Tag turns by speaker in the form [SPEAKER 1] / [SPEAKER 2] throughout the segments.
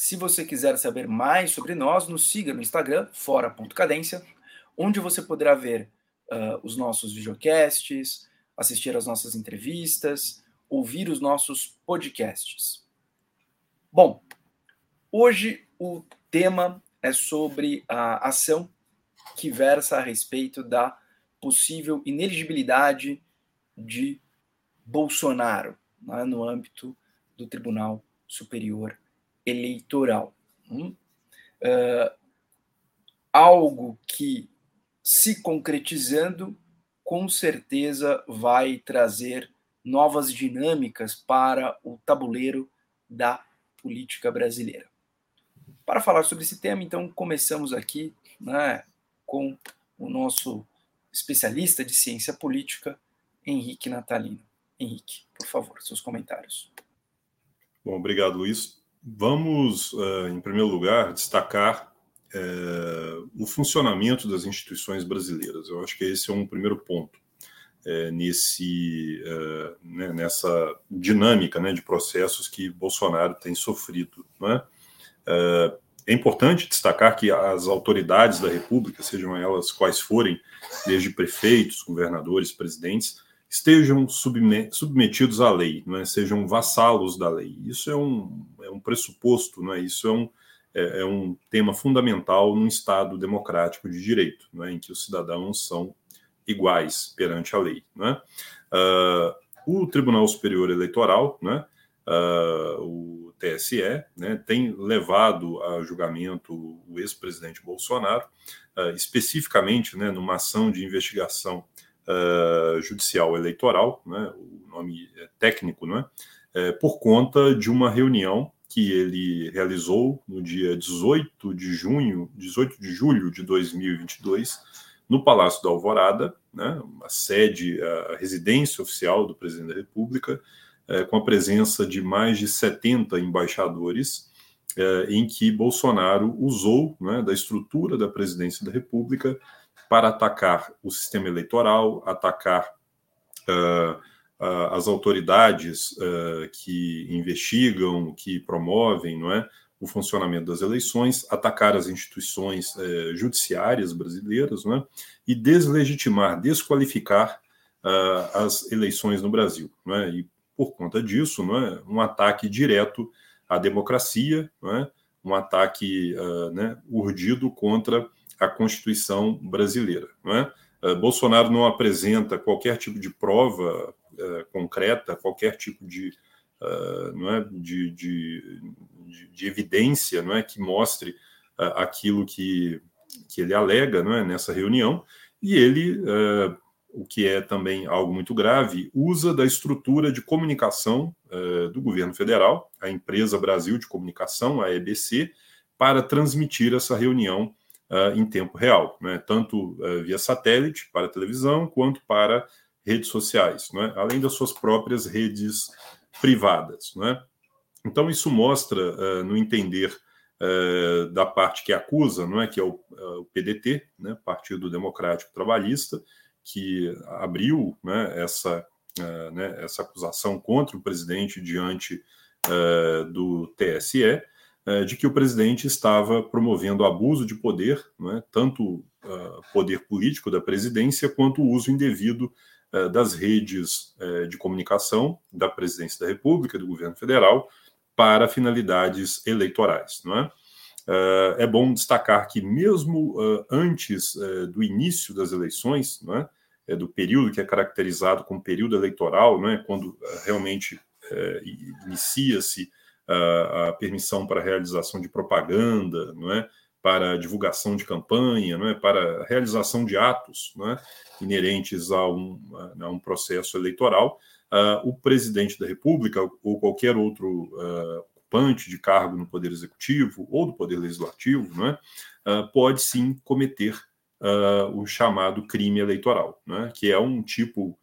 [SPEAKER 1] Se você quiser saber mais sobre nós, nos siga no Instagram, fora.cadência, onde você poderá ver uh, os nossos videocasts, assistir às nossas entrevistas, ouvir os nossos podcasts. Bom, hoje o tema é sobre a ação que versa a respeito da possível ineligibilidade de Bolsonaro né, no âmbito do Tribunal Superior eleitoral. Hum? Uh, algo que, se concretizando, com certeza vai trazer novas dinâmicas para o tabuleiro da política brasileira. Para falar sobre esse tema, então, começamos aqui né, com o nosso especialista de ciência política, Henrique Natalino. Henrique, por favor, seus comentários.
[SPEAKER 2] Bom, obrigado, Luiz. Vamos, eh, em primeiro lugar, destacar é, o funcionamento das instituições brasileiras. Eu acho que esse é um primeiro ponto é, nesse, né, nessa dinâmica né, de processos que Bolsonaro tem sofrido. Né? É importante destacar que as autoridades da República, sejam elas quais forem, desde prefeitos, governadores, presidentes, estejam submetidos à lei, não é? sejam vassalos da lei. Isso é um, é um pressuposto, não é? isso é um, é, é um tema fundamental num Estado democrático de direito, não é? em que os cidadãos são iguais perante a lei. Não é? Uh, o Tribunal Superior Eleitoral, né, uh, o TSE, né, tem levado a julgamento o ex-presidente Bolsonaro, uh, especificamente né, numa ação de investigação uh, judicial eleitoral, né, o nome é técnico, né, é, por conta de uma reunião que ele realizou no dia 18 de junho, 18 de julho de 2022, no Palácio da Alvorada, né, a sede, a residência oficial do presidente da República, é, com a presença de mais de 70 embaixadores, é, em que Bolsonaro usou né, da estrutura da presidência da República para atacar o sistema eleitoral, atacar uh, uh, as autoridades uh, que investigam, que promovem, não é, o funcionamento das eleições, atacar as instituições eh, judiciárias brasileiras, não é, e deslegitimar, desqualificar as eleições no Brasil, não é, e por conta disso, não é, um ataque direto à democracia, não é, um ataque né, urdido contra a Constituição brasileira. Não é? Uh, Bolsonaro não apresenta qualquer tipo de prova uh, concreta, qualquer tipo de, uh, não é? de, de, de, de, evidência não é? que mostre aquilo que, que ele alega não é? nessa reunião, e ele, o que é também algo muito grave, usa da estrutura de comunicação do governo federal, a Empresa Brasil de Comunicação, a EBC, para transmitir essa reunião uh, em tempo real, né? tanto uh, via satélite para televisão quanto para redes sociais, né? além das suas próprias redes privadas. Né? Então, isso mostra, uh, no entender da parte que acusa, não é, que é o, o PDT, né, Partido Democrático Trabalhista, que abriu né, essa, né, essa acusação contra o presidente diante do TSE, é, de que o presidente estava promovendo abuso de poder, é? tanto uh, poder político da presidência, quanto o uso indevido uh, das redes uh, de comunicação da presidência da República, do governo federal, para finalidades eleitorais. Não é? é bom destacar que, mesmo antes do início das eleições, não é? é? do período que é caracterizado como período eleitoral, é? quando realmente inicia-se a, permissão para realização de propaganda, não é? para divulgação de campanha, não é? para realização de atos não é? inerentes a um, a um processo eleitoral, uh, o presidente da República ou qualquer outro uh, ocupante de cargo no Poder Executivo ou do Poder Legislativo não é? Uh, pode sim cometer o chamado crime eleitoral, né, que é um tipo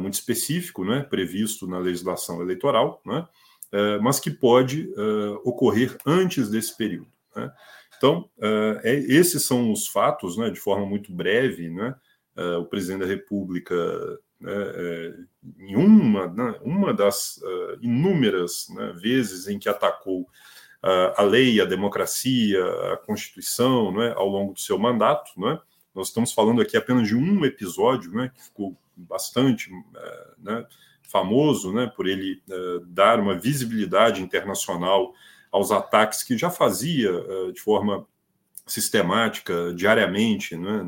[SPEAKER 2] muito específico, né, previsto na legislação eleitoral, né, uh, mas que pode ocorrer antes desse período. Né. Então, é, esses são os fatos, né, de forma muito breve. Né, o presidente da República, né, em uma, né, uma das inúmeras né, vezes em que atacou a lei, a democracia, a Constituição, ao longo do seu mandato, nós estamos falando aqui apenas de um episódio, que ficou bastante famoso, né, por ele é, dar uma visibilidade internacional aos ataques que já fazia é, de forma sistemática, diariamente, né,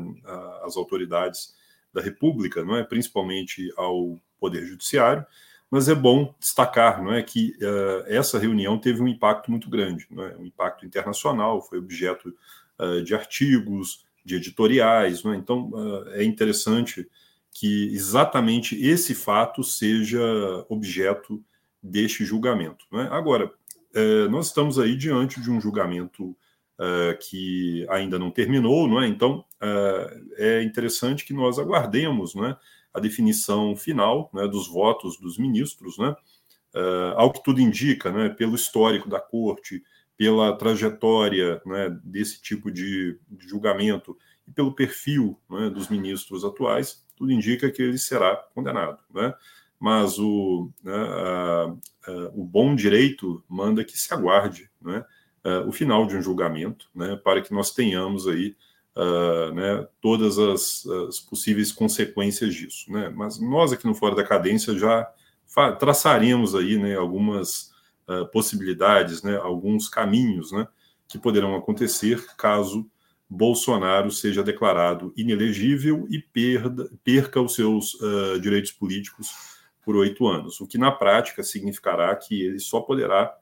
[SPEAKER 2] às autoridades da República, não é, principalmente ao Poder Judiciário. Mas é bom destacar, não é, que uh, essa reunião teve um impacto muito grande, não é, um impacto internacional, foi objeto uh, de artigos, de editoriais. Né? Então, uh, é interessante que exatamente esse fato seja objeto deste julgamento. Né? Agora, uh, nós estamos aí diante de um julgamento uh, que ainda não terminou, não é? então é interessante que nós aguardemos não é? a definição final né, dos votos dos ministros, né? ao que tudo indica, né, pelo histórico da corte, pela trajetória né, desse tipo de, julgamento e pelo perfil dos ministros atuais, tudo indica que ele será condenado. Né? Mas o, né, a, a, o bom direito manda que se aguarde né, a, o final de um julgamento né, para que nós tenhamos aí né, todas as, as, possíveis consequências disso. Né? Mas nós aqui no Fora da Cadência já traçaremos aí né, algumas possibilidades, né, alguns caminhos né, que poderão acontecer caso Bolsonaro seja declarado inelegível e perda, perca os seus uh, direitos políticos por oito anos, o que na prática significará que ele só poderá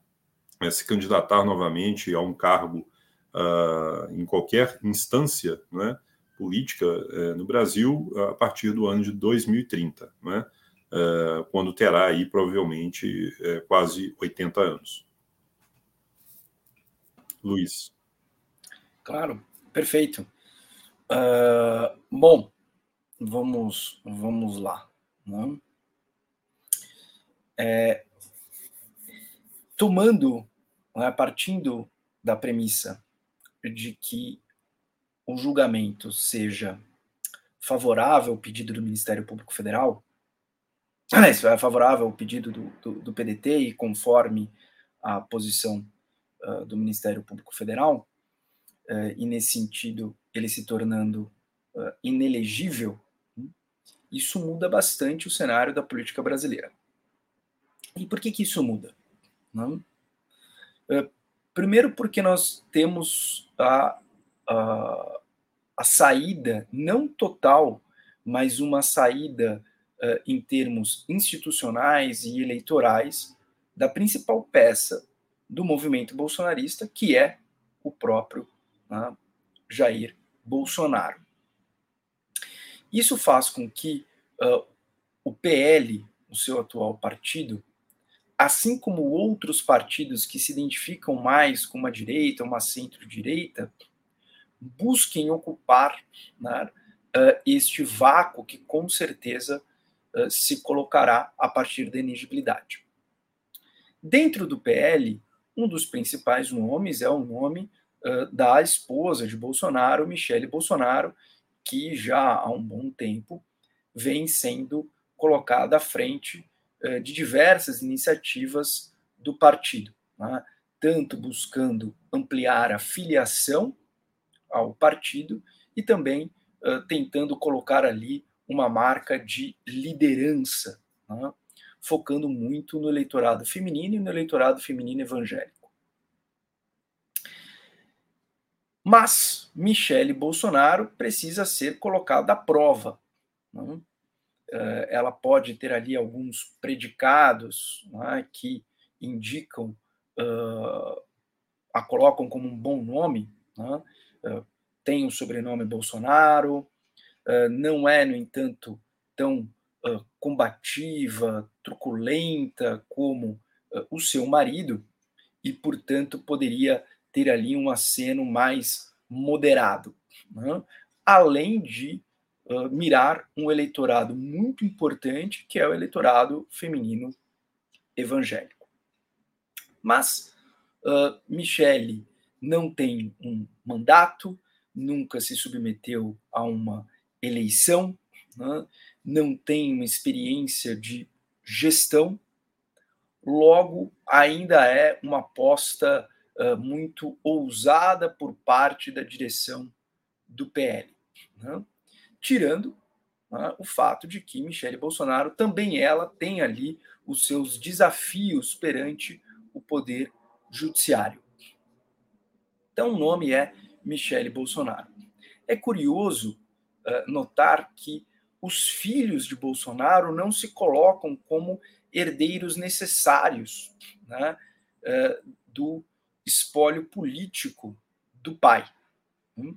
[SPEAKER 2] uh, se candidatar novamente a um cargo uh, em qualquer instância né, política uh, no Brasil a partir do ano de 2030. Né? quando terá aí provavelmente uh, quase 80 anos. Luiz.
[SPEAKER 1] Claro, perfeito. Uh, bom, vamos, vamos lá. Né? É, tomando, né, partindo da premissa de que o julgamento seja favorável ao pedido do Ministério Público Federal, isso é favorável ao pedido do, do, do, PDT e conforme a posição uh, do Ministério Público Federal, e nesse sentido ele se tornando uh, inelegível, isso muda bastante o cenário da política brasileira. E por que, que isso muda? Não? primeiro, porque nós temos a, a, a saída, não total, mas uma saída uh, em termos institucionais e eleitorais, da principal peça do movimento bolsonarista, que é o próprio uh, Jair Bolsonaro. Isso faz com que uh, o PL, o seu atual partido, assim como outros partidos que se identificam mais com uma direita, uma centro-direita, busquem ocupar né, uh, este vácuo que com certeza eh, se colocará a partir da elegibilidade. Dentro do PL, um dos principais nomes é o nome da esposa de Bolsonaro, Michele Bolsonaro, que já há um bom tempo vem sendo colocada à frente de diversas iniciativas do partido, né? tanto buscando ampliar a filiação ao partido e também uh, tentando colocar ali uma marca de liderança, né? focando muito no eleitorado feminino e no eleitorado feminino evangélico. Mas Michele Bolsonaro precisa ser colocada à prova. Né? Ela pode ter ali alguns predicados né, que indicam, uh, a colocam como um bom nome. Uh, tem o sobrenome Bolsonaro, ah, não é, no entanto, tão uh, combativa, truculenta como uh, o seu marido, e, portanto, poderia ter ali um aceno mais moderado. Né? além de uh, mirar um eleitorado muito importante, que é o eleitorado feminino evangélico. Mas uh, Michele não tem um mandato, nunca se submeteu a uma eleição, né? não tem uma experiência de gestão, logo ainda é uma aposta uh, muito ousada por parte da direção do PL, né? tirando né, o fato de que Michele Bolsonaro também ela tem ali os seus desafios perante o poder judiciário. Então o nome é Michele Bolsonaro. É curioso uh, notar que os filhos de Bolsonaro não se colocam como herdeiros necessários né, uh, do espólio político do pai. Hum?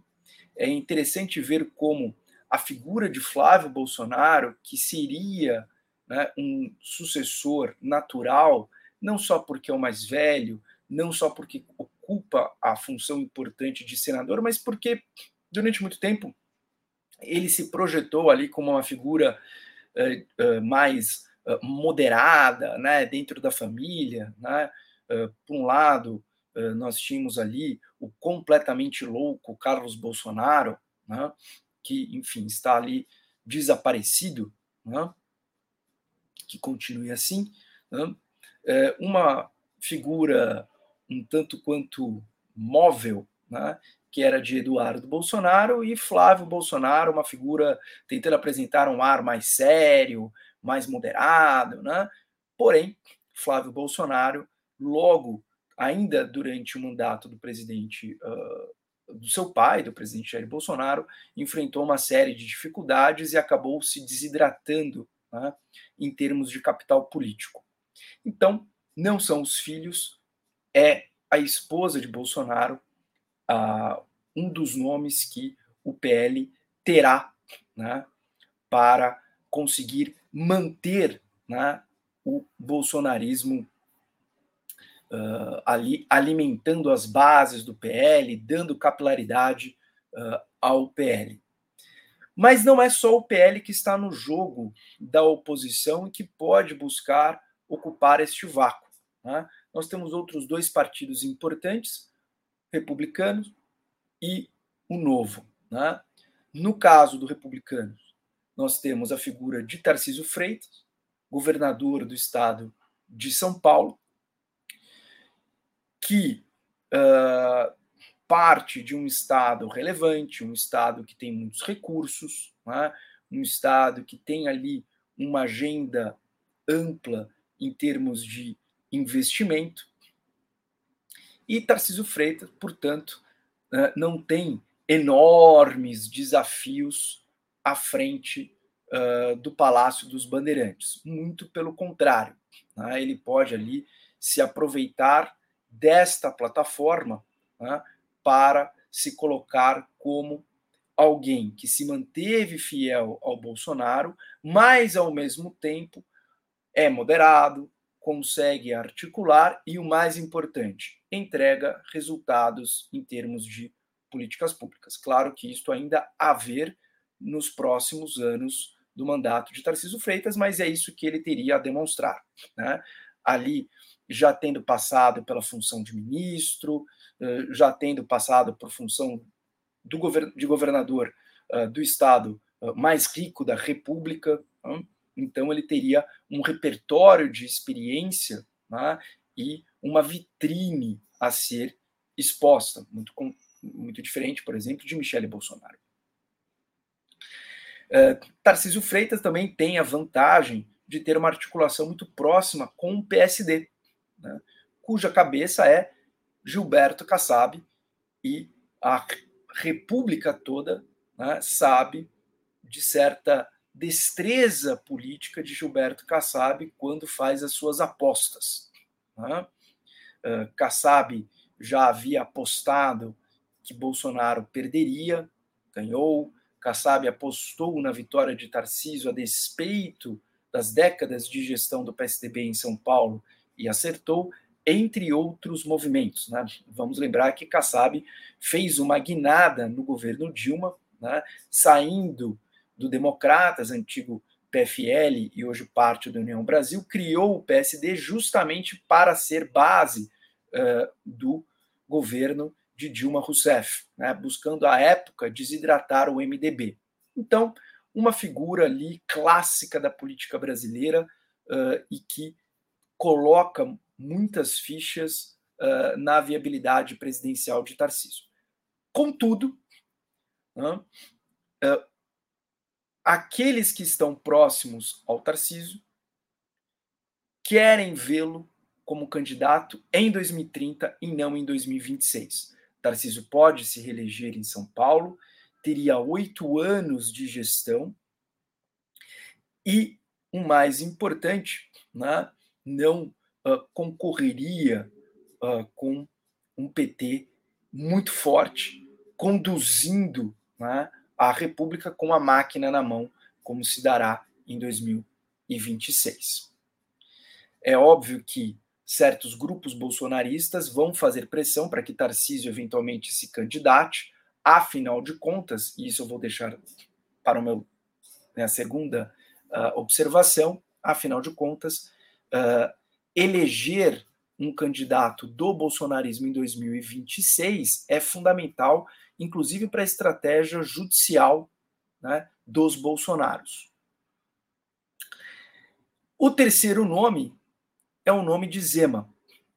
[SPEAKER 1] É interessante ver como a figura de Flávio Bolsonaro, que seria né, um sucessor natural, não só porque é o mais velho, não só porque ocupa a função importante de senador, mas porque durante muito tempo ele se projetou ali como uma figura uh, uh, mais uh, moderada, né, dentro da família, né? por um lado, nós tínhamos ali o completamente louco Carlos Bolsonaro, né, que, enfim, está ali desaparecido, né, que continue assim, né, uma figura um tanto quanto móvel, né, que era de Eduardo Bolsonaro, e Flávio Bolsonaro, uma figura tentando apresentar um ar mais sério, mais moderado, né? Porém, Flávio Bolsonaro, logo, ainda durante o mandato do presidente, uh, do seu pai, do presidente Jair Bolsonaro, enfrentou uma série de dificuldades e acabou se desidratando né, em termos de capital político. Então, não são os filhos, é a esposa de Bolsonaro, uh, um dos nomes que o PL terá né, para conseguir manter né, o bolsonarismo uh, ali alimentando as bases do PL, dando capilaridade uh, ao PL. Mas não é só o PL que está no jogo da oposição e que pode buscar ocupar este vácuo. Né? Nós temos outros dois partidos importantes, republicanos e o Novo. Né? No caso do republicano, nós temos a figura de Tarcísio Freitas, governador do estado de São Paulo, que uh, parte de um estado relevante, um estado que tem muitos recursos, né? um estado que tem ali uma agenda ampla em termos de investimento. E Tarcísio Freitas, portanto, né, não tem enormes desafios à frente uh, do Palácio dos Bandeirantes. Muito pelo contrário, né? ele pode ali se aproveitar desta plataforma né, para se colocar como alguém que se manteve fiel ao Bolsonaro, mas ao mesmo tempo é moderado, consegue articular e, o mais importante, entrega resultados em termos de políticas públicas. Claro que isto ainda a ver nos próximos anos do mandato de Tarcísio Freitas, mas é isso que ele teria a demonstrar. Né? Ali, já tendo passado pela função de ministro, eh, já tendo passado por função do govern de governador uh, do estado uh, mais rico da República, então ele teria um repertório de experiência né, e uma vitrine a ser exposta, muito, muito diferente, por exemplo, de Michele Bolsonaro. Uh, Tarcísio Freitas também tem a vantagem de ter uma articulação muito próxima com o PSD, né, cuja cabeça é Gilberto Kassab, e a República toda né, sabe de certa destreza política de Gilberto Kassab quando faz as suas apostas. Né? Uh, Kassab já havia apostado que Bolsonaro perderia, ganhou. Kassab apostou na vitória de Tarcísio a despeito das décadas de gestão do PSDB em São Paulo e acertou, entre outros movimentos. Né? Vamos lembrar que Kassab fez uma guinada no governo Dilma, né, saindo do Democratas, antigo PFL e hoje parte da União Brasil, criou o PSD justamente para ser base uh, do governo de Dilma Rousseff, né, buscando à época desidratar o MDB. Então, uma figura ali clássica da política brasileira uh, e que coloca muitas fichas uh, na viabilidade presidencial de Tarcísio. Contudo, uh, aqueles que estão próximos ao Tarcísio querem vê-lo como candidato em 2030 e não em 2026. Tarcísio pode se reeleger em São Paulo, teria oito anos de gestão e, o mais importante, né, não uh, concorreria uh, com um PT muito forte, conduzindo né, a República com a máquina na mão, como se dará em 2026. É óbvio que certos grupos bolsonaristas vão fazer pressão para que Tarcísio eventualmente se candidate, afinal de contas, e isso eu vou deixar para o meu minha segunda uh, observação, afinal de contas, uh, eleger um candidato do bolsonarismo em 2026 é fundamental, inclusive para a estratégia judicial né, dos bolsonaros. O terceiro nome é o nome de Zema,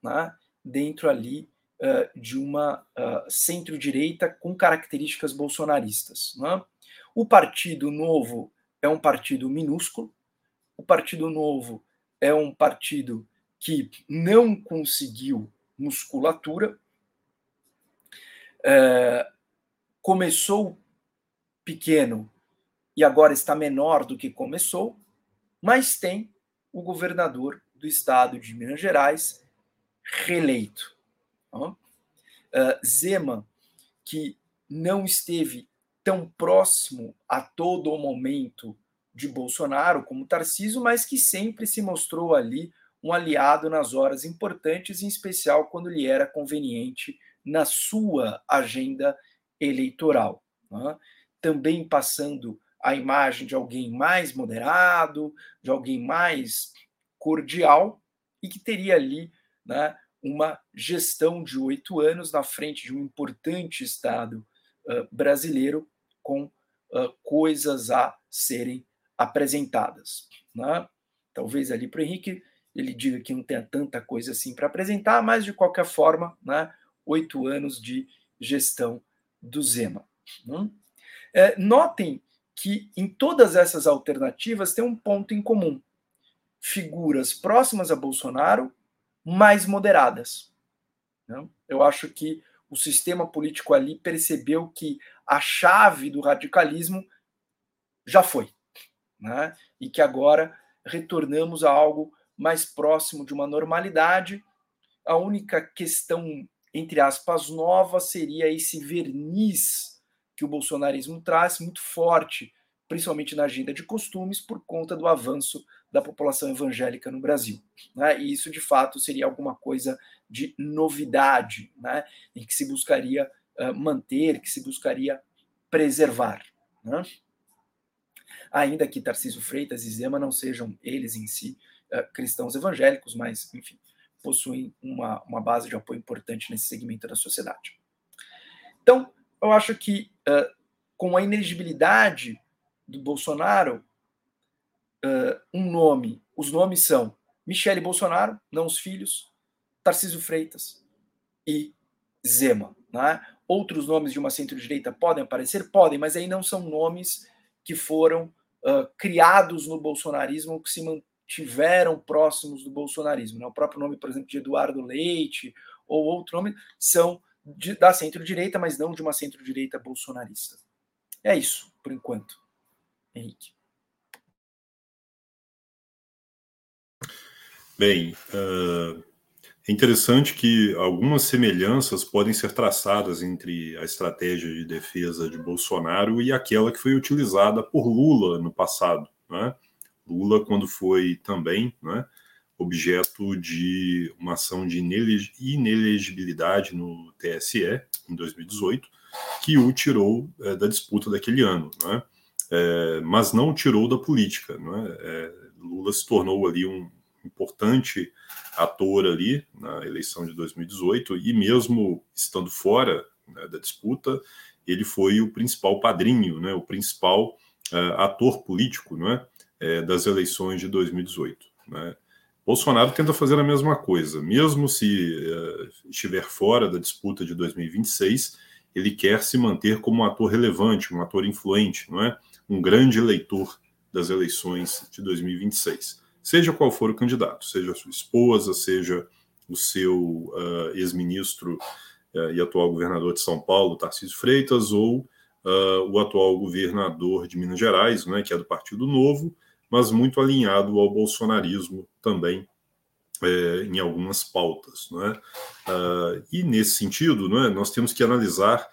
[SPEAKER 1] né, dentro ali uh, de uma uh, centro-direita com características bolsonaristas. Né? O Partido Novo é um partido minúsculo, o Partido Novo é um partido que não conseguiu musculatura, é, começou pequeno e agora está menor do que começou, mas tem o governador do estado de Minas Gerais reeleito. Uh, Zema, que não esteve tão próximo a todo o momento de Bolsonaro como Tarciso, mas que sempre se mostrou ali um aliado nas horas importantes, em especial quando lhe era conveniente na sua agenda eleitoral. Né? Também passando a imagem de alguém mais moderado, de alguém mais cordial e que teria ali né, uma gestão de oito anos na frente de um importante Estado uh, brasileiro com uh, coisas a serem apresentadas. Né? Talvez ali para o Henrique ele diga que não tenha tanta coisa assim para apresentar, mas de qualquer forma, né, oito anos de gestão do Zema. Né? É, notem que em todas essas alternativas tem um ponto em comum figuras próximas a Bolsonaro, mais moderadas. Né? Eu acho que o sistema político ali percebeu que a chave do radicalismo já foi, né? e que agora retornamos a algo mais próximo de uma normalidade. A única questão, entre aspas, nova seria esse verniz que o bolsonarismo traz muito forte, principalmente na agenda de costumes, por conta do avanço da população evangélica no Brasil. Né? E isso, de fato, seria alguma coisa de novidade, né? em que se buscaria uh, manter, que se buscaria preservar. Né? Ainda que Tarcísio Freitas e Zema não sejam eles em si uh, cristãos evangélicos, mas, enfim, possuem uma, uma base de apoio importante nesse segmento da sociedade. Então, eu acho que uh, com a ineligibilidade do Bolsonaro, uh, um nome. Os nomes são Michele Bolsonaro, não os filhos, Tarcísio Freitas e Zema. Né? Outros nomes de uma centro-direita podem aparecer? Podem, mas aí não são nomes que foram criados no bolsonarismo, que se mantiveram próximos do bolsonarismo. Né? O próprio nome, por exemplo, de Eduardo Leite ou outro nome são de, da centro-direita, mas não de uma centro-direita bolsonarista. É isso, por enquanto. Henrique.
[SPEAKER 2] Bem, uh, é interessante que algumas semelhanças podem ser traçadas entre a estratégia de defesa de Bolsonaro e aquela que foi utilizada por Lula no passado. Né? Lula, quando foi também né, objeto de uma ação de inelegibilidade no TSE em 2018, que o tirou é, da disputa daquele ano, né? é, mas não o tirou da política. Né? É, Lula se tornou ali um importante ator ali na eleição de 2018 e mesmo estando fora né, da disputa, ele foi o principal padrinho, né, o principal uh, ator político né, é, das eleições de 2018. Né. Bolsonaro tenta fazer a mesma coisa, mesmo se uh, estiver fora da disputa de 2026, ele quer se manter como um ator relevante, um ator influente, não é? um grande eleitor das eleições de 2026. Seja qual for o candidato, seja a sua esposa, seja o seu uh, ex-ministro uh, e atual governador de São Paulo, Tarcísio Freitas, ou uh, o atual governador de Minas Gerais, né, que é do Partido Novo, mas muito alinhado ao bolsonarismo também é, em algumas pautas. É? Uh, e nesse sentido, não é, nós temos que analisar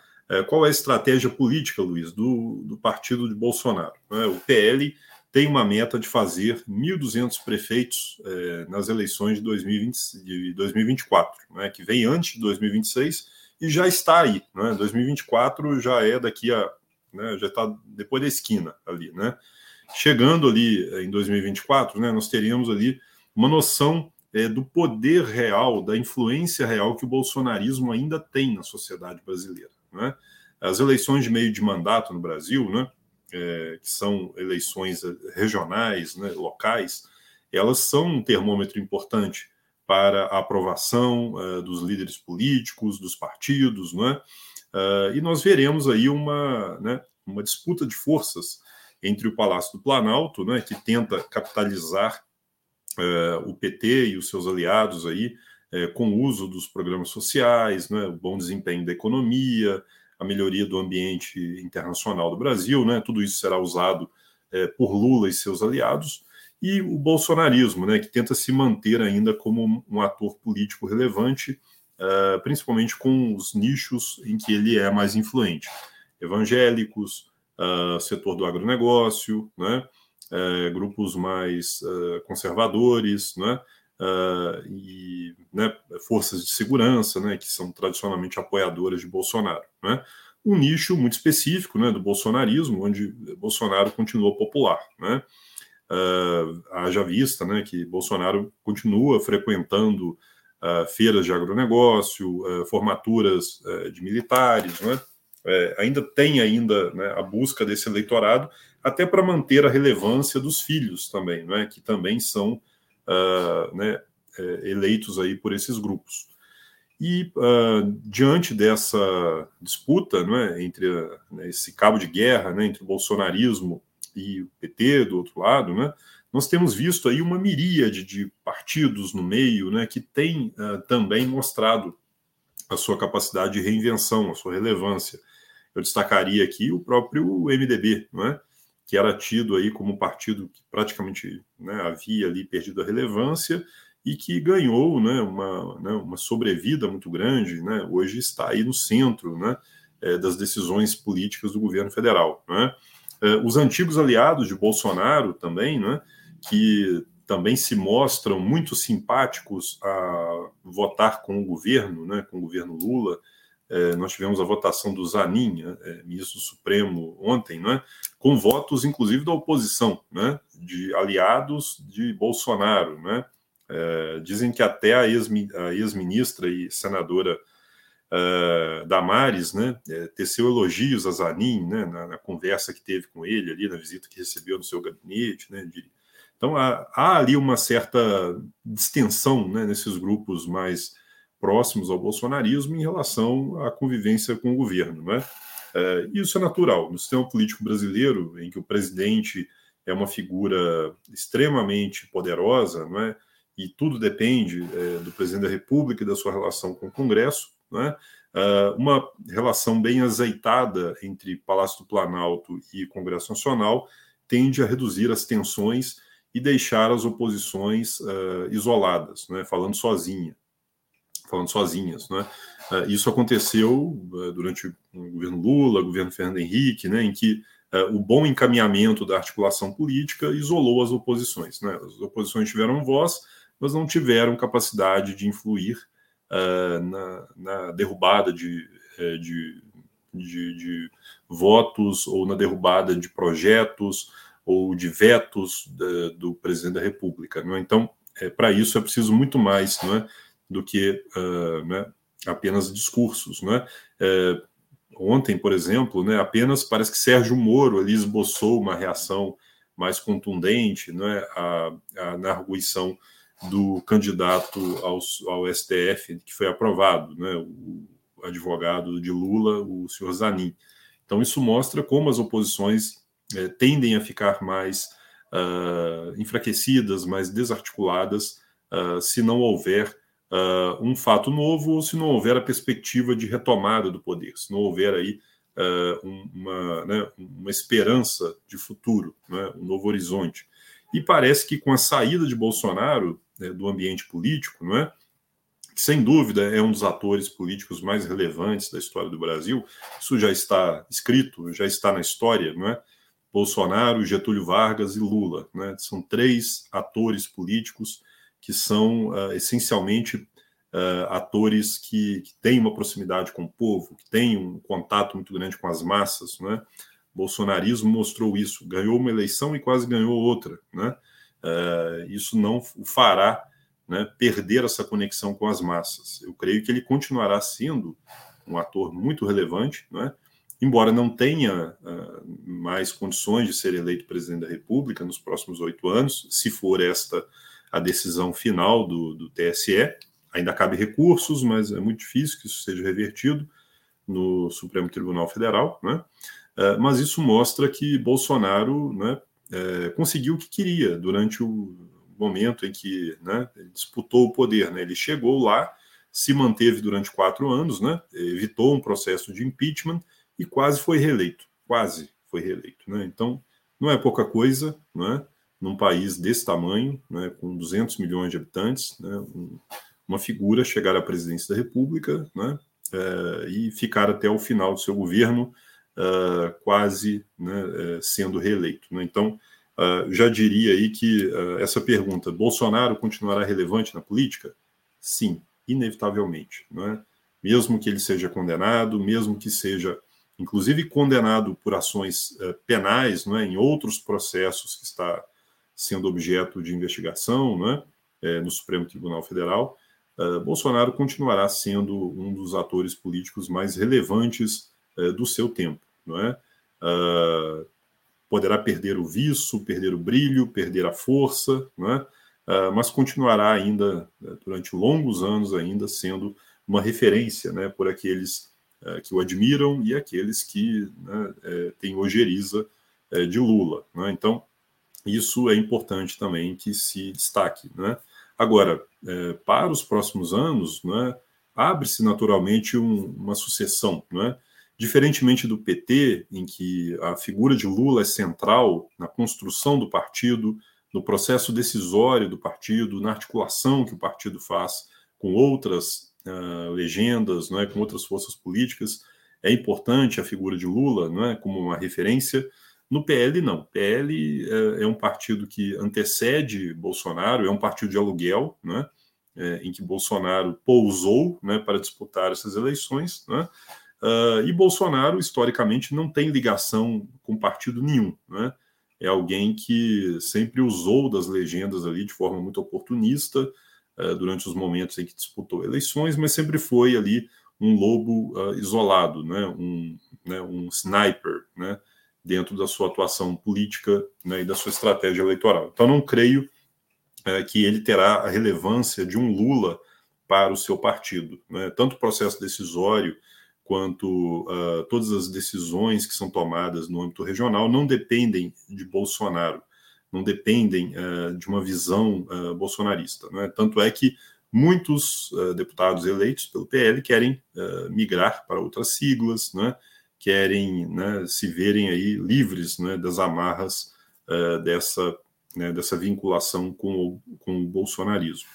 [SPEAKER 2] qual é a estratégia política, Luiz, do, do partido de Bolsonaro. É? O PL tem uma meta de fazer 1.200 prefeitos é, nas eleições de, 2020, de 2024, né, que vem antes de 2026 e já está aí. Né, 2024 já é daqui a. Né, já está depois da esquina ali. Né? Chegando ali em 2024, né, nós teríamos ali uma noção é, do poder real, da influência real que o bolsonarismo ainda tem na sociedade brasileira. Né? As eleições de meio de mandato no Brasil, né, é, que são eleições regionais, né, locais, elas são um termômetro importante para a aprovação uh, dos líderes políticos, dos partidos, né? Uh, e nós veremos aí uma, né, uma disputa de forças entre o Palácio do Planalto, né, que tenta capitalizar uh, o PT e os seus aliados aí com o uso dos programas sociais, né, o bom desempenho da economia, a melhoria do ambiente internacional do Brasil, né? Tudo isso será usado é, por Lula e seus aliados e o bolsonarismo, né? Que tenta se manter ainda como um ator político relevante, uh, principalmente com os nichos em que ele é mais influente, evangélicos, uh, setor do agronegócio, né? Uh, grupos mais conservadores, né? Uh, e né, forças de segurança, né, que são tradicionalmente apoiadoras de Bolsonaro. Né? Um nicho muito específico né, do bolsonarismo, onde Bolsonaro continuou popular. Né? Uh, haja vista né, que Bolsonaro continua frequentando uh, feiras de agronegócio, uh, formaturas de militares, né? É, ainda tem ainda né, a busca desse eleitorado, até para manter a relevância dos filhos também, né, que também são uh, né, é, eleitos aí por esses grupos. E uh, diante dessa disputa né, entre né, esse cabo de guerra né, entre o bolsonarismo e o PT do outro lado, né, nós temos visto aí uma miríade de partidos no meio né, que tem uh, também mostrado a sua capacidade de reinvenção, a sua relevância. Eu destacaria aqui o próprio MDB, não é? Que era tido aí como partido que praticamente né, havia ali perdido a relevância e que ganhou né, uma, né, uma sobrevida muito grande, né, hoje está aí no centro né, é, das decisões políticas do governo federal. Né. É, os antigos aliados de Bolsonaro também, né, que também se mostram muito simpáticos a votar com o governo, né, com o governo Lula, nós tivemos a votação do Zanin, né, é, ministro Supremo, ontem, né, com votos, inclusive, da oposição, né, de aliados de Bolsonaro. Né, é, dizem que até a ex-ministra e senadora Damares né, é, teceu elogios a Zanin né, na, na, conversa que teve com ele ali, na visita que recebeu no seu gabinete. Né, de, então, há, há, ali uma certa distensão né, nesses grupos mais próximos ao bolsonarismo em relação à convivência com o governo. Né? É, isso é natural. No sistema político brasileiro, em que o presidente é uma figura extremamente poderosa, não é? e tudo depende é, do presidente da República e da sua relação com o Congresso, não é? é uma relação bem azeitada entre Palácio do Planalto e Congresso Nacional tende a reduzir as tensões e deixar as oposições uh, isoladas, né, falando sozinha falando sozinhas. Né? Uh, isso aconteceu uh, durante o governo Lula, o governo Fernando Henrique, né, em que uh, o bom encaminhamento da articulação política isolou as oposições. Né? As oposições tiveram voz, mas não tiveram capacidade de influir na, na, derrubada de, de de, de votos ou na derrubada de projetos ou de vetos da, do presidente da República. Não é? Então, é, para isso é preciso muito mais não é, do que uh, né, apenas discursos. Não é? ontem, por exemplo, né, apenas parece que Sérgio Moro ali esboçou uma reação mais contundente não é, à, à, na arguição do candidato ao, ao STF que foi aprovado, né, o advogado de Lula, o senhor Zanin. Então, isso mostra como as oposições é, tendem a ficar mais uh, enfraquecidas, mais desarticuladas, uh, se não houver uh, um fato novo ou se não houver a perspectiva de retomada do poder, se não houver aí uma, né, uma esperança de futuro, né, um novo horizonte. E parece que com a saída de Bolsonaro né, do ambiente político, não é? que sem dúvida é um dos atores políticos mais relevantes da história do Brasil. Isso já está escrito, já está na história, não é? Bolsonaro, Getúlio Vargas e Lula, né? São três atores políticos que são uh, essencialmente uh, atores que, que, têm uma proximidade com o povo, que têm um contato muito grande com as massas, né? Bolsonarismo mostrou isso, ganhou uma eleição e quase ganhou outra, né? Uh, isso não o fará né, perder essa conexão com as massas. Eu creio que ele continuará sendo um ator muito relevante, né, embora não tenha uh, mais condições de ser eleito presidente da República nos próximos oito anos, se for esta a decisão final do, do TSE. Ainda cabe recursos, mas é muito difícil que isso seja revertido no Supremo Tribunal Federal, né? Uh, mas isso mostra que Bolsonaro né, é, conseguiu o que queria durante o, momento em que né, disputou o poder. Né? Ele chegou lá, se manteve durante quatro anos, né, evitou um processo de impeachment e quase foi reeleito. Quase foi reeleito. Né? Então, não é pouca coisa, né, num país desse tamanho, né, com 200 milhões de habitantes, né, um, uma figura chegar à presidência da República né, é, e ficar até o final do seu governo uh, quase né, é, sendo reeleito. Né? Então, já diria aí que essa pergunta, Bolsonaro continuará relevante na política? Sim, inevitavelmente. Não é? Mesmo que ele seja condenado, mesmo que seja, inclusive, condenado por ações penais não é? em outros processos que está sendo objeto de investigação não é? É, no Supremo Tribunal Federal, Bolsonaro continuará sendo um dos atores políticos mais relevantes do seu tempo. Não é? poderá perder o viço, perder o brilho, perder a força, né? mas continuará ainda, né, durante longos anos ainda, sendo uma referência né, por aqueles que o admiram e aqueles que né, é, têm ojeriza é, de Lula. Né? Então, isso é importante também que se destaque. Né? Agora, é, para os próximos anos, né, abre-se naturalmente um, uma sucessão. Né? Diferentemente do PT, em que a figura de Lula é central na construção do partido, no processo decisório do partido, na articulação que o partido faz com outras uh, legendas, não é, com outras forças políticas, é importante a figura de Lula não é, como uma referência. No PL, não. PL é, é um partido que antecede Bolsonaro, é um partido de aluguel, né, é, em que Bolsonaro pousou né, para disputar essas eleições. Né, Uh, e Bolsonaro, historicamente, não tem ligação com partido nenhum. Né? É alguém que sempre usou das legendas ali de forma muito oportunista uh, durante os momentos em que disputou eleições, mas sempre foi ali um lobo uh, isolado, né? Um, né? um sniper né? Dentro da sua atuação política né? e da sua estratégia eleitoral. Então, não creio que ele terá a relevância de um Lula para o seu partido. Né? Tanto o processo decisório quanto uh, todas as decisões que são tomadas no âmbito regional não dependem de Bolsonaro, não dependem uh, de uma visão uh, bolsonarista. Né? Tanto é que muitos deputados eleitos pelo PL querem migrar para outras siglas, né? Querem né, se verem aí livres né, das amarras dessa, né, dessa vinculação com o, com o bolsonarismo.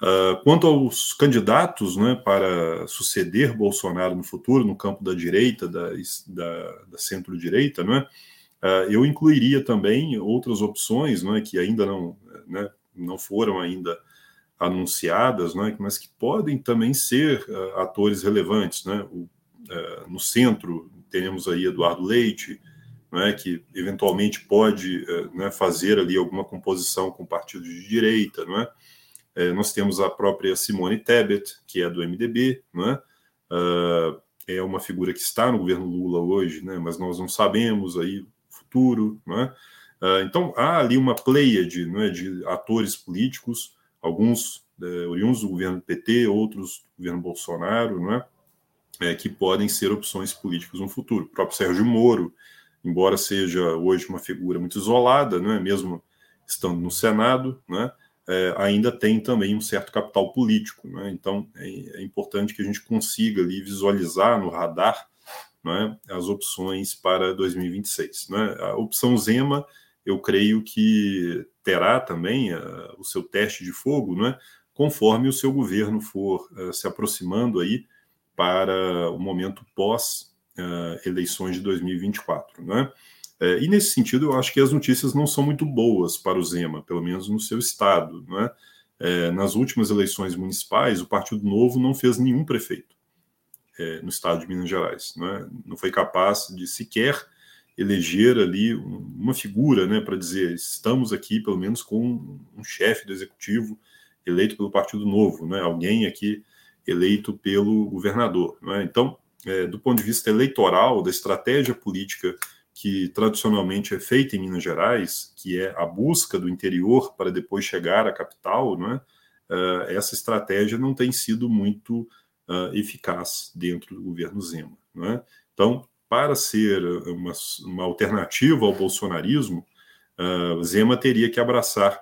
[SPEAKER 2] Uh, quanto aos candidatos né, para suceder Bolsonaro no futuro, no campo da direita, da, da, da centro-direita, uh, eu incluiria também outras opções né, que ainda não, né, não foram ainda anunciadas, né, mas que podem também ser uh, atores relevantes. Né? O, é, no centro, teremos aí Eduardo Leite, né, que eventualmente pode é, né, fazer ali alguma composição com partidos de direita, não é? é? nós temos a própria Simone Tebet, que é do MDB, não é? Uh, é uma figura que está no governo Lula hoje, né, mas nós não sabemos aí o futuro, não é? Uh, então há ali uma pleiade não é, de atores políticos, alguns oriundos do governo PT, outros do governo Bolsonaro, não é? é? que podem ser opções políticas no futuro. O próprio Sérgio Moro, embora seja hoje uma figura muito isolada, não é? mesmo estando no Senado, né, é, ainda tem também um certo capital político. Né? Então, é, é, importante que a gente consiga ali visualizar no radar né, as opções para 2026. Né? A opção Zema, eu creio que terá também uh, o seu teste de fogo, né, conforme o seu governo for uh, se aproximando aí para o momento pós uh, eleições de 2024. Né? Uh, e nesse sentido, eu acho que as notícias não são muito boas para o Zema, pelo menos no seu estado. Né? Uh, nas últimas eleições municipais, o Partido Novo não fez nenhum prefeito no estado de Minas Gerais. Né? Não foi capaz de sequer eleger ali uma figura né, para dizer estamos aqui pelo menos com um chefe do executivo eleito pelo Partido Novo, né, alguém aqui eleito pelo governador. Né? Então, é, do ponto de vista eleitoral, da estratégia política que tradicionalmente é feita em Minas Gerais, que é a busca do interior para depois chegar à capital, uh, essa estratégia não tem sido muito uh, eficaz dentro do governo Zema. Né? Então, para ser uma, uma alternativa ao bolsonarismo, uh, Zema teria que abraçar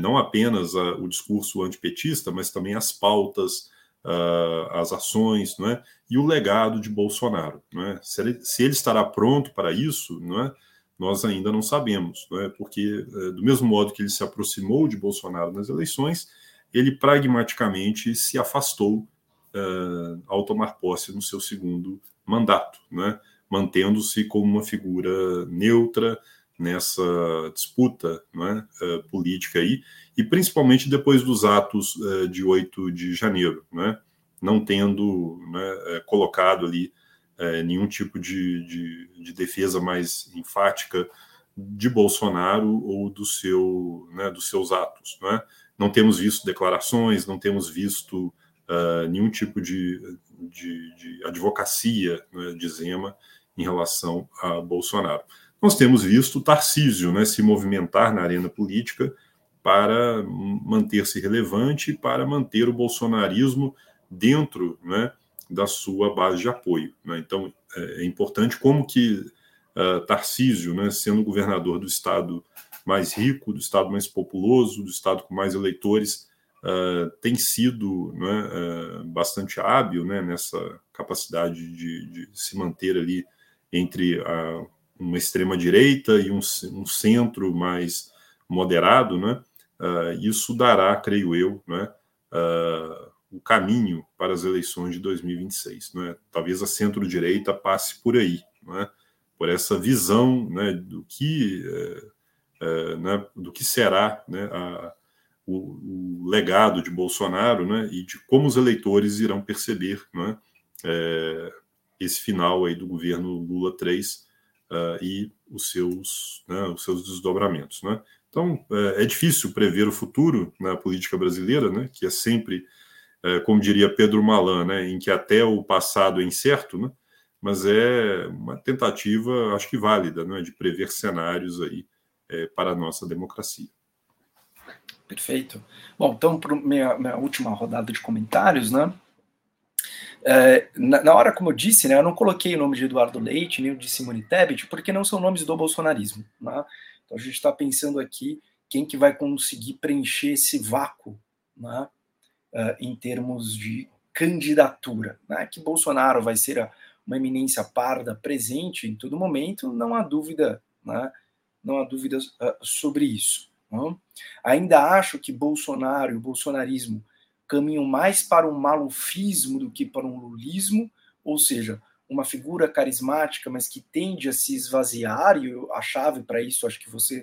[SPEAKER 2] não apenas o discurso antipetista, mas também as pautas uh, as ações é? e o legado de Bolsonaro. É? Se, ele, se, ele, estará pronto para isso, é? nós ainda não sabemos, é? porque, uh, do mesmo modo que ele se aproximou de Bolsonaro nas eleições, ele pragmaticamente se afastou uh, ao tomar posse no seu segundo mandato, é? mantendo-se como uma figura neutra, nessa disputa é, uh, política aí, e principalmente depois dos atos uh, de 8 de janeiro, é, não tendo né, colocado ali uh, nenhum tipo de, de, de, defesa mais enfática de Bolsonaro ou do seu, né, dos seus atos. Né? Não temos visto declarações, não temos visto nenhum tipo de, de, de advocacia né, de Zema em relação a Bolsonaro nós temos visto Tarcísio né, se movimentar na arena política para manter-se relevante, para manter o bolsonarismo dentro né, da sua base de apoio. Né? Então, é, é importante como que uh, Tarcísio, né, sendo governador do estado mais rico, do estado mais populoso, do estado com mais eleitores, uh, tem sido né, uh, bastante hábil né, nessa capacidade de, de, se manter ali entre a uma extrema direita e um, um centro mais moderado, né? Uh, isso dará, creio eu, né, uh, o caminho para as eleições de 2026. Né? Talvez a centro-direita passe por aí, né? por essa visão né, do que uh, né, do que será né, a, o, o, legado de Bolsonaro né, e de como os eleitores irão perceber né, esse final aí do governo Lula 3 uh, e os seus, né, os seus desdobramentos. Né? Então, é, é, difícil prever o futuro na política brasileira, né, que é sempre, é, como diria Pedro Malan, né, em que até o passado é incerto, né, mas é uma tentativa, acho que válida, né, de prever cenários aí é, para a nossa democracia.
[SPEAKER 1] Perfeito. Bom, então, para minha, minha última rodada de comentários, né? É, na, na, hora, como eu disse, né, eu não coloquei o nome de Eduardo Leite nem o de Simone Tebet, porque não são nomes do bolsonarismo. Né? Então a gente está pensando aqui quem que vai conseguir preencher esse vácuo né, uh, em termos de candidatura. Né? Que Bolsonaro vai ser a, uma eminência parda presente em todo momento, não há dúvida, né? não há dúvida uh, sobre isso. Né? Ainda acho que Bolsonaro e o bolsonarismo caminham mais para um malufismo do que para um lulismo, ou seja, uma figura carismática, mas que tende a se esvaziar, e a chave para isso acho que você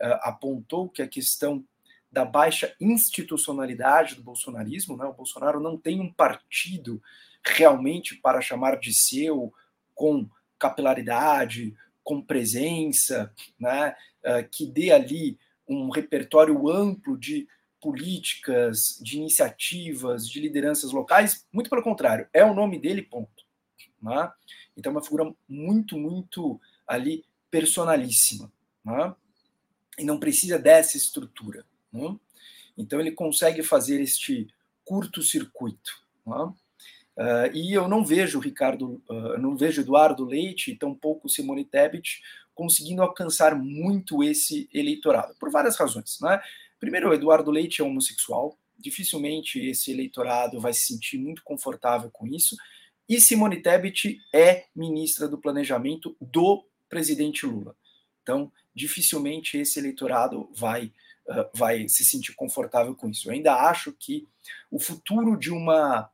[SPEAKER 1] uh, apontou, que é a questão da baixa institucionalidade do bolsonarismo. Né? O Bolsonaro não tem um partido realmente para chamar de seu, com capilaridade, com presença, né, uh, que dê ali um repertório amplo de políticas, de iniciativas, de lideranças locais, muito pelo contrário, é o nome dele, ponto. Né? Então, é uma figura muito, muito ali personalíssima. Né? E não precisa dessa estrutura. Né? Então, ele consegue fazer este curto-circuito. Né? Uh, e eu não vejo Ricardo, uh, não vejo Eduardo Leite e tampouco Simone Tebet conseguindo alcançar muito esse eleitorado, por várias razões. Né? Primeiro, o Eduardo Leite é homossexual, dificilmente esse eleitorado vai se sentir muito confortável com isso. E Simone Tebet é ministra do Planejamento do presidente Lula. Então, dificilmente esse eleitorado vai, uh, vai se sentir confortável com isso. Eu ainda acho que o futuro de uma,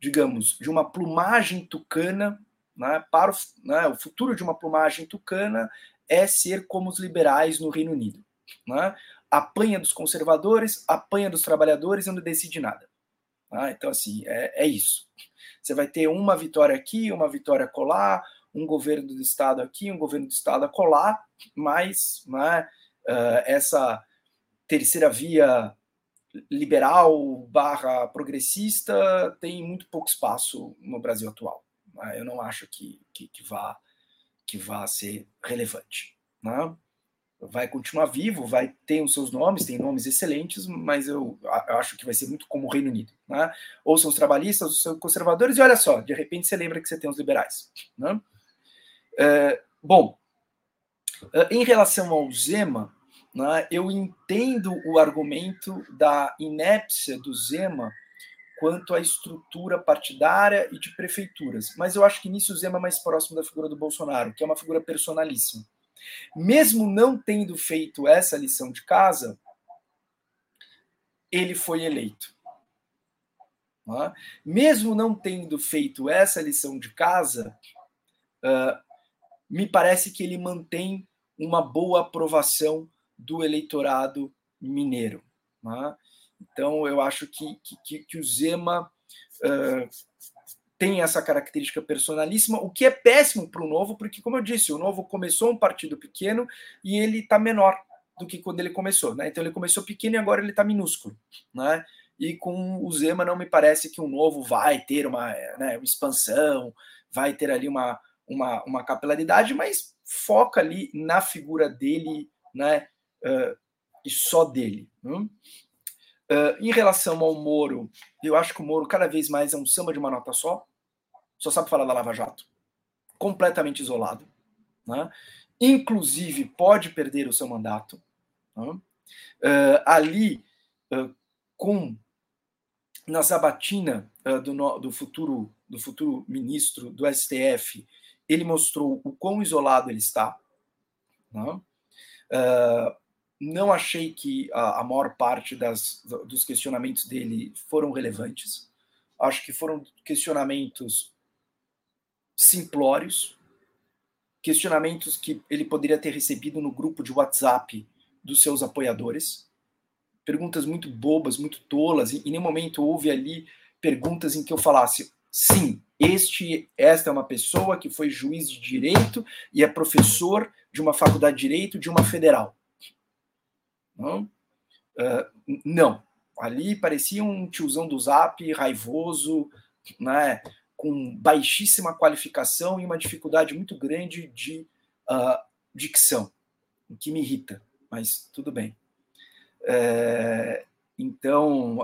[SPEAKER 1] digamos, de uma plumagem tucana, né, para o, né, o futuro de uma plumagem tucana é ser como os liberais no Reino Unido. Né? Apanha dos conservadores, apanha dos trabalhadores e não decide nada. Ah, então, assim, é, é, isso. Você vai ter uma vitória aqui, uma vitória colar, um governo do Estado aqui, um governo do Estado a colar, mas né, uh, essa terceira via liberal barra progressista tem muito pouco espaço no Brasil atual. Né? Eu não acho que, que, que, vá, que vá ser relevante. Né? Vai continuar vivo, vai ter os seus nomes, tem nomes excelentes, mas eu, acho que vai ser muito como o Reino Unido. Né? Ou são os trabalhistas, ou são os conservadores, e olha só, de repente você lembra que você tem os liberais. Né? É, bom, é, em relação ao Zema, né, eu entendo o argumento da inépcia do Zema quanto à estrutura partidária e de prefeituras, mas eu acho que nisso o Zema é mais próximo da figura do Bolsonaro, que é uma figura personalíssima. Mesmo não tendo feito essa lição de casa, ele foi eleito. Mesmo não tendo feito essa lição de casa, me parece que ele mantém uma boa aprovação do eleitorado mineiro. Então, eu acho que, que, que o Zema tem essa característica personalíssima, o que é péssimo para o Novo, porque, como eu disse, o Novo começou um partido pequeno e ele está menor do que quando ele começou. Né? Então, ele começou pequeno e agora ele está minúsculo. Né? E com o Zema, não me parece que o Novo vai ter uma, né, uma expansão, vai ter ali uma, uma, uma capilaridade, mas foca ali na figura dele né, uh, e só dele. Né? Uh, em relação ao Moro, eu acho que o Moro cada vez mais é um samba de uma nota só, só sabe falar da Lava Jato, completamente isolado. Né? Inclusive, pode perder o seu mandato. Né? Uh, ali, uh, com na sabatina do, do, futuro, do futuro ministro do STF, ele mostrou o quão isolado ele está. Né? Não achei que a, a maior parte das, dos questionamentos dele foram relevantes. Acho que foram questionamentos simplórios, questionamentos que ele poderia ter recebido no grupo de WhatsApp dos seus apoiadores. Perguntas muito bobas, muito tolas, e em nenhum momento houve ali perguntas em que eu falasse: sim, este, esta é uma pessoa que foi juiz de direito e é professor de uma faculdade de direito de uma federal. Não? Uh, não. Ali parecia um tiozão do Zap, raivoso, né, com baixíssima qualificação e uma dificuldade muito grande de uh, dicção, o que me irrita, mas tudo bem. É, então,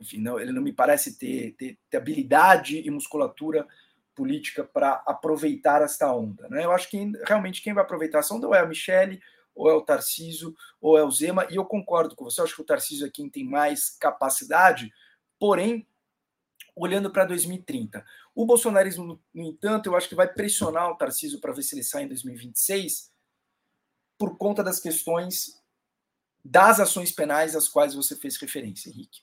[SPEAKER 1] enfim, não, ele não me parece ter, ter, ter habilidade e musculatura política para aproveitar esta onda. Né? Eu acho que realmente quem vai aproveitar essa onda é a Michelle ou é o Tarciso, ou é o Zema, e eu concordo com você, acho que o Tarciso é quem tem mais capacidade, porém, olhando para 2030. O bolsonarismo, no entanto, eu acho que vai pressionar o Tarciso para ver se ele sai em 2026, por conta das questões das ações penais às quais você fez referência, Henrique.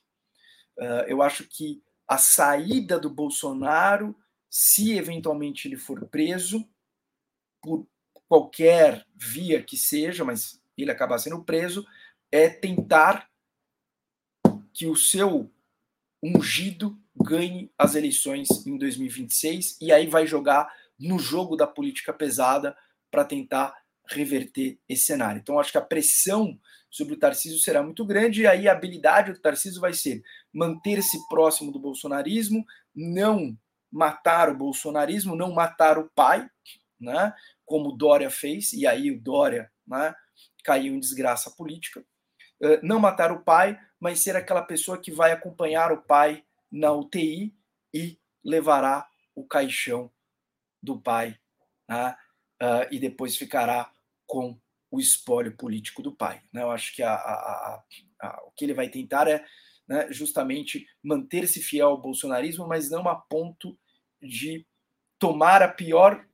[SPEAKER 1] Uh, eu acho que a saída do Bolsonaro, se eventualmente ele for preso, por qualquer via que seja, mas ele acabar sendo preso, é tentar que o seu ungido ganhe as eleições em 2026 e aí vai jogar no jogo da política pesada para tentar reverter esse cenário. Então, acho que a pressão sobre o Tarcísio será muito grande e aí a habilidade do Tarcísio vai ser manter-se próximo do bolsonarismo, não matar o bolsonarismo, não matar o pai, né? Como Dória fez, e aí o Dória né, caiu em desgraça política. Uh, não matar o pai, mas ser aquela pessoa que vai acompanhar o pai na UTI e levará o caixão do pai né, uh, e depois ficará com o espólio político do pai. Né? Eu acho que a, a, a, o que ele vai tentar é né, justamente manter-se fiel ao bolsonarismo, mas não a ponto de tomar a pior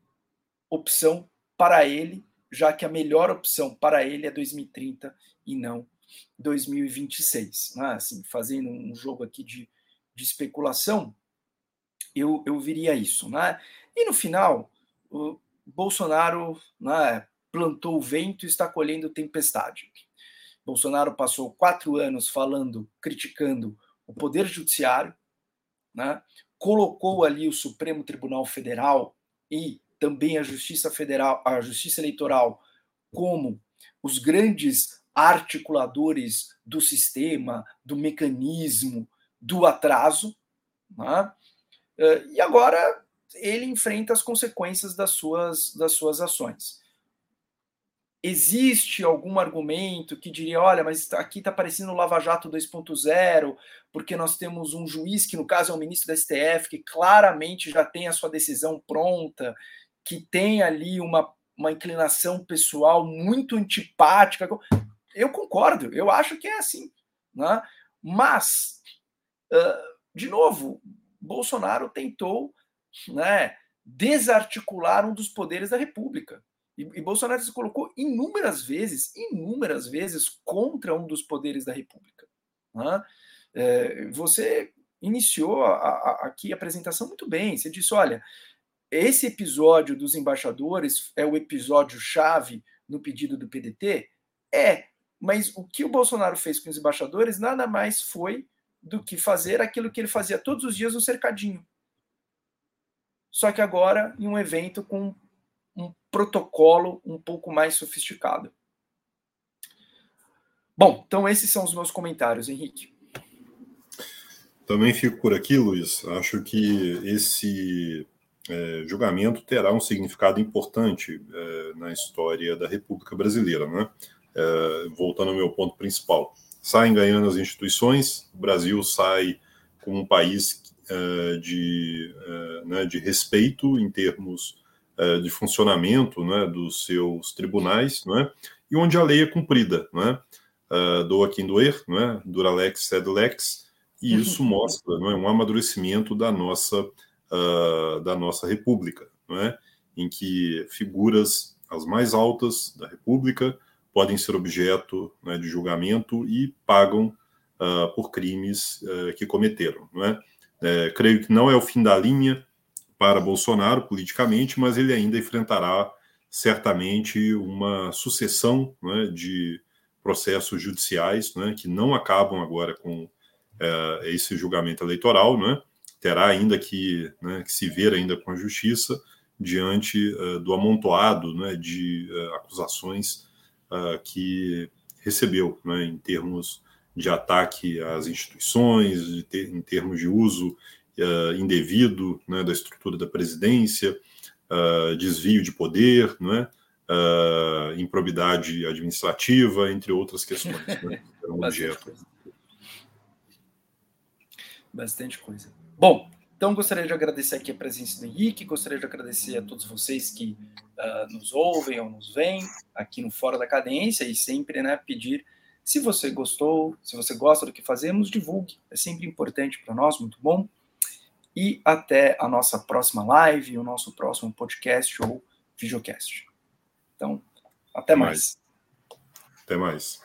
[SPEAKER 1] opção para ele, já que a melhor opção para ele é 2030 e não 2026. Né? Assim, fazendo um jogo aqui de, de especulação, eu, eu viria isso. Né? E no final, o Bolsonaro né, plantou o vento e está colhendo tempestade. Bolsonaro passou quatro anos falando, criticando o Poder Judiciário, né? colocou ali o Supremo Tribunal Federal e também a Justiça Federal, a Justiça Eleitoral como os grandes articuladores do sistema, do mecanismo, do atraso, né? Eh, e agora ele enfrenta as consequências das suas, das suas ações existe algum argumento que diria, olha, mas aqui está parecendo Lava Jato 2.0, porque nós temos um juiz que, no caso, é o ministro da STF, que claramente já tem a sua decisão pronta, que tem ali uma, uma inclinação pessoal muito antipática. Eu concordo, eu acho que é assim. Né? Mas, uh, de novo, Bolsonaro tentou né, desarticular um dos poderes da República. E, e Bolsonaro se colocou inúmeras vezes, inúmeras vezes contra um dos poderes da República. Né? É, você iniciou a, a, aqui a apresentação muito bem. Você disse: olha, esse episódio dos embaixadores é o episódio chave no pedido do PDT? É, mas o que o Bolsonaro fez com os embaixadores nada mais foi do que fazer aquilo que ele fazia todos os dias no cercadinho. Só que agora em um evento com um protocolo um pouco mais sofisticado. Bom, então esses são os meus comentários, Henrique.
[SPEAKER 2] Também fico por aqui, Luiz. Acho que esse é, julgamento terá um significado importante é, na história da República Brasileira. Né? É, voltando ao meu ponto principal. Saem ganhando as instituições, o Brasil sai como um país é, de, é, né, de respeito em termos é, de funcionamento né, dos seus tribunais, não é? e onde a lei é cumprida. Não é? Uh, doa quem doer, não é? Duralex sed lex, e uhum. isso mostra não é? um amadurecimento da nossa, uh, da nossa república, não é? em que figuras as mais altas da república podem ser objeto né, de julgamento e pagam uh, por crimes uh, que cometeram. Não é? É, creio que não é o fim da linha, para Bolsonaro politicamente, mas ele ainda enfrentará certamente uma sucessão né, de processos judiciais né, que não acabam agora com é, esse julgamento eleitoral, né, terá ainda que, né, que, se ver ainda com a justiça diante uh, do amontoado né, de uh, acusações uh, que recebeu né, em termos de ataque às instituições, ter, em termos de uso uh, indevido né, da estrutura da presidência, uh, desvio de poder, né, uh, improbidade administrativa, entre outras questões. Né,
[SPEAKER 1] um Bastante Coisa. Bastante coisa. Bom, então gostaria de agradecer aqui a presença do Henrique, gostaria de agradecer a todos vocês que uh, nos ouvem ou nos veem aqui no Fora da Cadência e sempre né, pedir, se você gostou, se você gosta do que fazemos, divulgue, é sempre importante para nós, muito bom e até a nossa próxima live, o nosso próximo podcast ou videocast. Então, até mais.
[SPEAKER 2] Até mais.